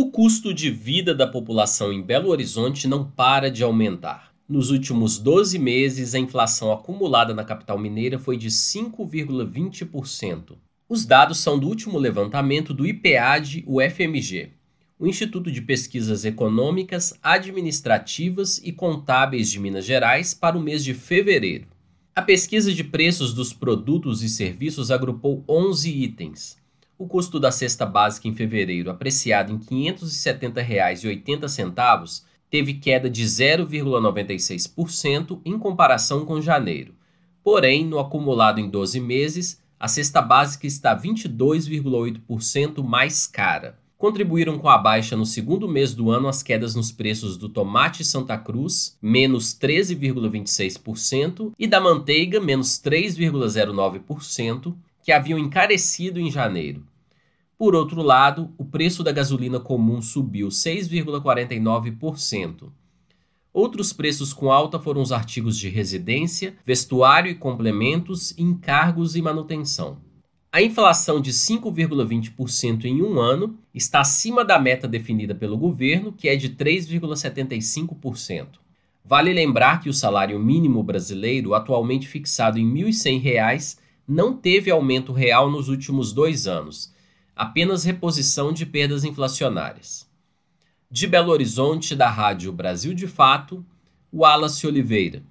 O custo de vida da população em Belo Horizonte não para de aumentar. Nos últimos 12 meses, a inflação acumulada na capital mineira foi de 5,20%. Os dados são do último levantamento do IPAD, o FMG, o Instituto de Pesquisas Econômicas, Administrativas e Contábeis de Minas Gerais, para o mês de fevereiro. A pesquisa de preços dos produtos e serviços agrupou 11 itens o custo da cesta básica em fevereiro, apreciado em R$ 570,80, teve queda de 0,96% em comparação com janeiro. Porém, no acumulado em 12 meses, a cesta básica está 22,8% mais cara. Contribuíram com a baixa no segundo mês do ano as quedas nos preços do tomate Santa Cruz, menos 13,26%, e da manteiga, menos 3,09%, que haviam encarecido em janeiro. Por outro lado, o preço da gasolina comum subiu 6,49%. Outros preços com alta foram os artigos de residência, vestuário e complementos, encargos e manutenção. A inflação de 5,20% em um ano está acima da meta definida pelo governo, que é de 3,75%. Vale lembrar que o salário mínimo brasileiro, atualmente fixado em R$ 1.100, não teve aumento real nos últimos dois anos, apenas reposição de perdas inflacionárias. De Belo Horizonte, da Rádio Brasil de Fato, Wallace Oliveira.